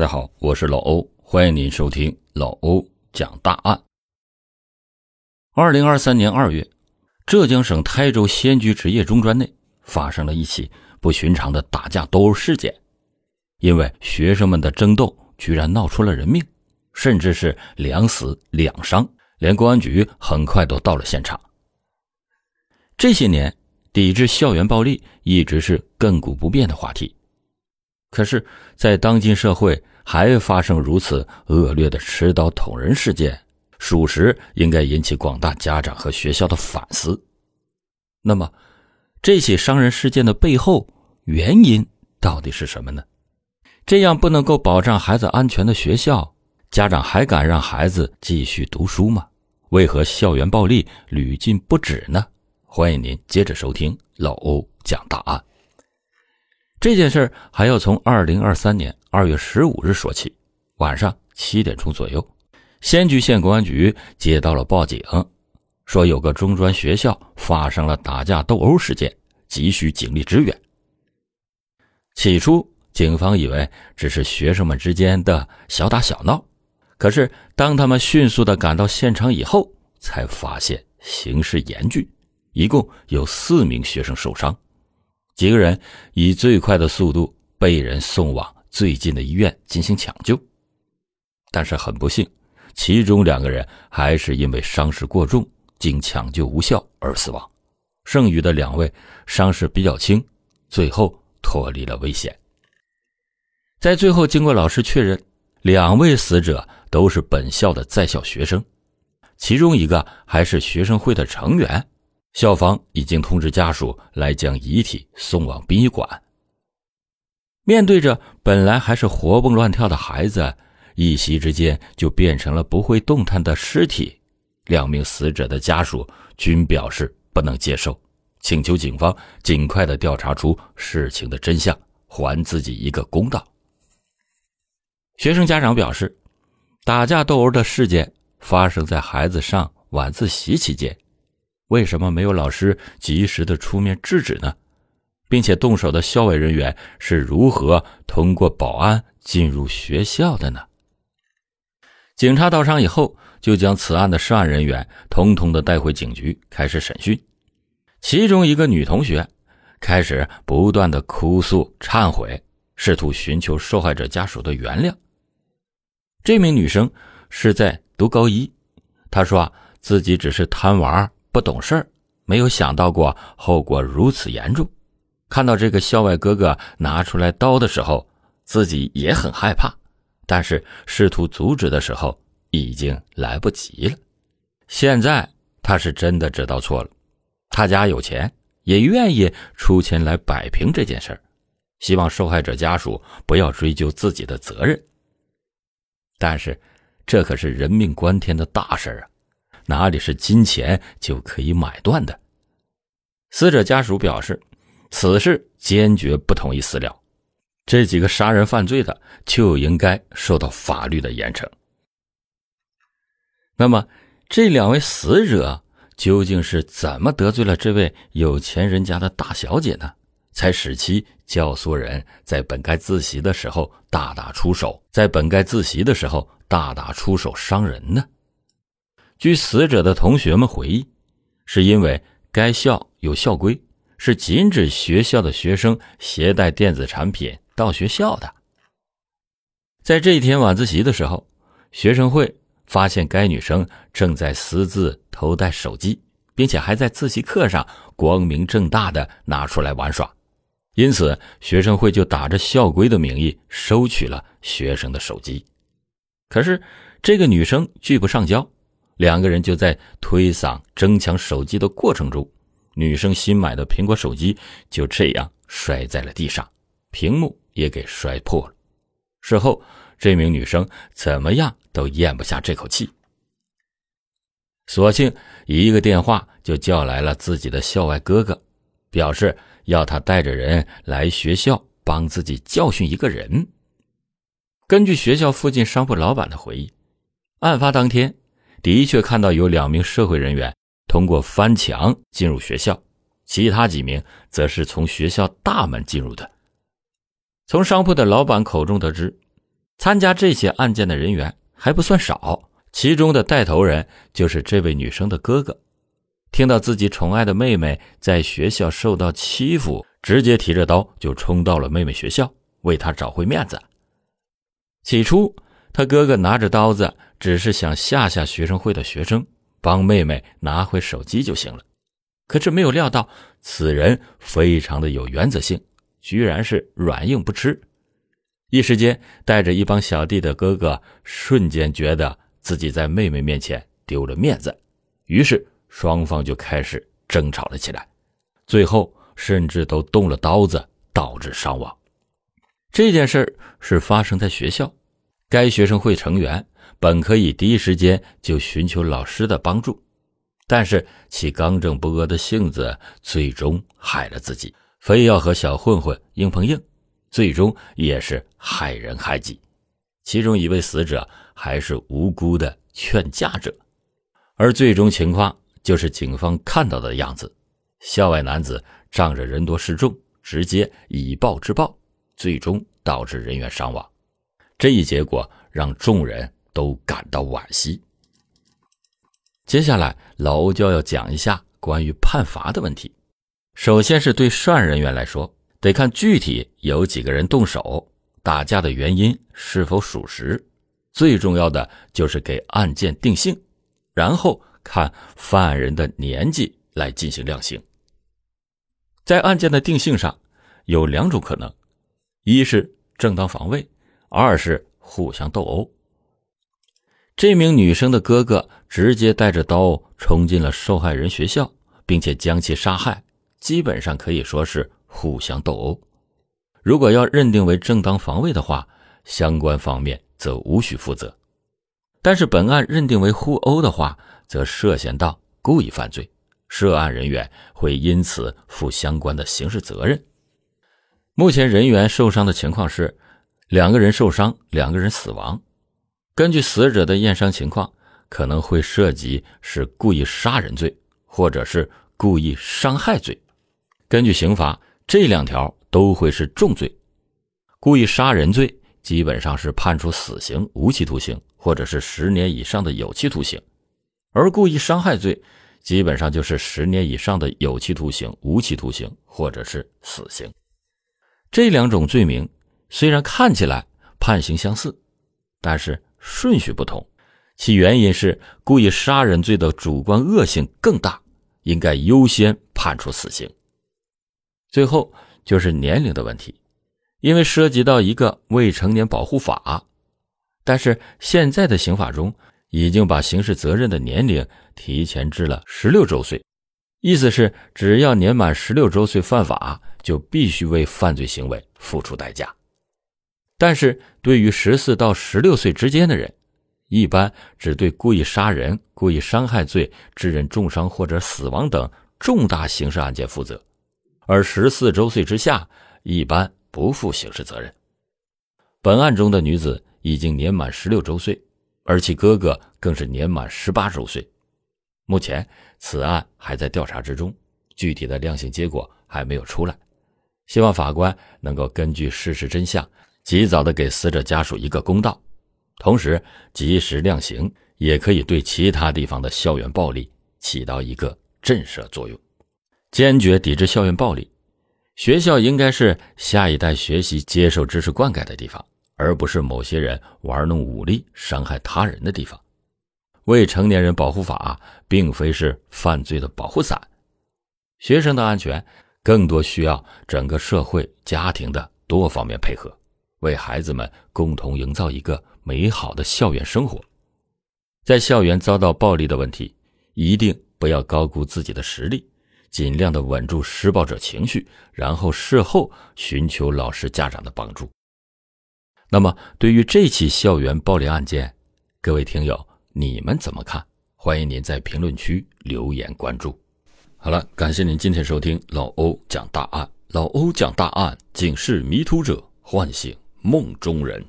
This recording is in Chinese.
大家好，我是老欧，欢迎您收听老欧讲大案。二零二三年二月，浙江省台州仙居职业中专内发生了一起不寻常的打架斗殴事件，因为学生们的争斗，居然闹出了人命，甚至是两死两伤，连公安局很快都到了现场。这些年，抵制校园暴力一直是亘古不变的话题，可是，在当今社会，还发生如此恶劣的持刀捅人事件，属实应该引起广大家长和学校的反思。那么，这起伤人事件的背后原因到底是什么呢？这样不能够保障孩子安全的学校，家长还敢让孩子继续读书吗？为何校园暴力屡禁不止呢？欢迎您接着收听老欧讲大案。这件事还要从二零二三年二月十五日说起。晚上七点钟左右，仙居县公安局接到了报警，说有个中专学校发生了打架斗殴事件，急需警力支援。起初，警方以为只是学生们之间的小打小闹，可是当他们迅速的赶到现场以后，才发现形势严峻，一共有四名学生受伤。几个人以最快的速度被人送往最近的医院进行抢救，但是很不幸，其中两个人还是因为伤势过重，经抢救无效而死亡，剩余的两位伤势比较轻，最后脱离了危险。在最后，经过老师确认，两位死者都是本校的在校学生，其中一个还是学生会的成员。校方已经通知家属来将遗体送往殡仪馆。面对着本来还是活蹦乱跳的孩子，一夕之间就变成了不会动弹的尸体，两名死者的家属均表示不能接受，请求警方尽快的调查出事情的真相，还自己一个公道。学生家长表示，打架斗殴的事件发生在孩子上晚自习期间。为什么没有老师及时的出面制止呢？并且动手的校外人员是如何通过保安进入学校的呢？警察到场以后，就将此案的涉案人员统统的带回警局开始审讯。其中一个女同学开始不断的哭诉忏悔，试图寻求受害者家属的原谅。这名女生是在读高一，她说啊，自己只是贪玩。不懂事儿，没有想到过后果如此严重。看到这个校外哥哥拿出来刀的时候，自己也很害怕，但是试图阻止的时候已经来不及了。现在他是真的知道错了，他家有钱，也愿意出钱来摆平这件事儿，希望受害者家属不要追究自己的责任。但是，这可是人命关天的大事啊！哪里是金钱就可以买断的？死者家属表示，此事坚决不同意私了。这几个杀人犯罪的就应该受到法律的严惩。那么，这两位死者究竟是怎么得罪了这位有钱人家的大小姐呢？才使其教唆人在本该自习的时候大打出手，在本该自习的时候大打出手伤人呢？据死者的同学们回忆，是因为该校有校规，是禁止学校的学生携带电子产品到学校的。在这一天晚自习的时候，学生会发现该女生正在私自偷带手机，并且还在自习课上光明正大的拿出来玩耍，因此学生会就打着校规的名义收取了学生的手机。可是这个女生拒不上交。两个人就在推搡、争抢手机的过程中，女生新买的苹果手机就这样摔在了地上，屏幕也给摔破了。事后，这名女生怎么样都咽不下这口气，索性一个电话就叫来了自己的校外哥哥，表示要他带着人来学校帮自己教训一个人。根据学校附近商铺老板的回忆，案发当天。的确看到有两名社会人员通过翻墙进入学校，其他几名则是从学校大门进入的。从商铺的老板口中得知，参加这些案件的人员还不算少，其中的带头人就是这位女生的哥哥。听到自己宠爱的妹妹在学校受到欺负，直接提着刀就冲到了妹妹学校，为她找回面子。起初，他哥哥拿着刀子，只是想吓吓学生会的学生，帮妹妹拿回手机就行了。可是没有料到，此人非常的有原则性，居然是软硬不吃。一时间，带着一帮小弟的哥哥瞬间觉得自己在妹妹面前丢了面子，于是双方就开始争吵了起来，最后甚至都动了刀子，导致伤亡。这件事是发生在学校，该学生会成员本可以第一时间就寻求老师的帮助。但是其刚正不阿的性子，最终害了自己，非要和小混混硬碰硬，最终也是害人害己。其中一位死者还是无辜的劝架者，而最终情况就是警方看到的样子：校外男子仗着人多势众，直接以暴制暴，最终导致人员伤亡。这一结果让众人都感到惋惜。接下来，老欧就要讲一下关于判罚的问题。首先是对涉案人员来说，得看具体有几个人动手，打架的原因是否属实。最重要的就是给案件定性，然后看犯人的年纪来进行量刑。在案件的定性上，有两种可能：一是正当防卫，二是互相斗殴。这名女生的哥哥直接带着刀冲进了受害人学校，并且将其杀害，基本上可以说是互相斗殴。如果要认定为正当防卫的话，相关方面则无需负责；但是本案认定为互殴的话，则涉嫌到故意犯罪，涉案人员会因此负相关的刑事责任。目前人员受伤的情况是，两个人受伤，两个人死亡。根据死者的验伤情况，可能会涉及是故意杀人罪，或者是故意伤害罪。根据刑法，这两条都会是重罪。故意杀人罪基本上是判处死刑、无期徒刑，或者是十年以上的有期徒刑；而故意伤害罪基本上就是十年以上的有期徒刑、无期徒刑，或者是死刑。这两种罪名虽然看起来判刑相似，但是。顺序不同，其原因是故意杀人罪的主观恶性更大，应该优先判处死刑。最后就是年龄的问题，因为涉及到一个未成年保护法，但是现在的刑法中已经把刑事责任的年龄提前至了十六周岁，意思是只要年满十六周岁犯法，就必须为犯罪行为付出代价。但是对于十四到十六岁之间的人，一般只对故意杀人、故意伤害罪致人重伤或者死亡等重大刑事案件负责，而十四周岁之下一般不负刑事责任。本案中的女子已经年满十六周岁，而其哥哥更是年满十八周岁。目前此案还在调查之中，具体的量刑结果还没有出来，希望法官能够根据事实真相。及早的给死者家属一个公道，同时及时量刑，也可以对其他地方的校园暴力起到一个震慑作用。坚决抵制校园暴力，学校应该是下一代学习、接受知识灌溉的地方，而不是某些人玩弄武力伤害他人的地方。未成年人保护法并非是犯罪的保护伞，学生的安全更多需要整个社会、家庭的多方面配合。为孩子们共同营造一个美好的校园生活，在校园遭到暴力的问题，一定不要高估自己的实力，尽量的稳住施暴者情绪，然后事后寻求老师家长的帮助。那么，对于这起校园暴力案件，各位听友你们怎么看？欢迎您在评论区留言关注。好了，感谢您今天收听老欧讲大案，老欧讲大案，警示迷途者，唤醒。梦中人。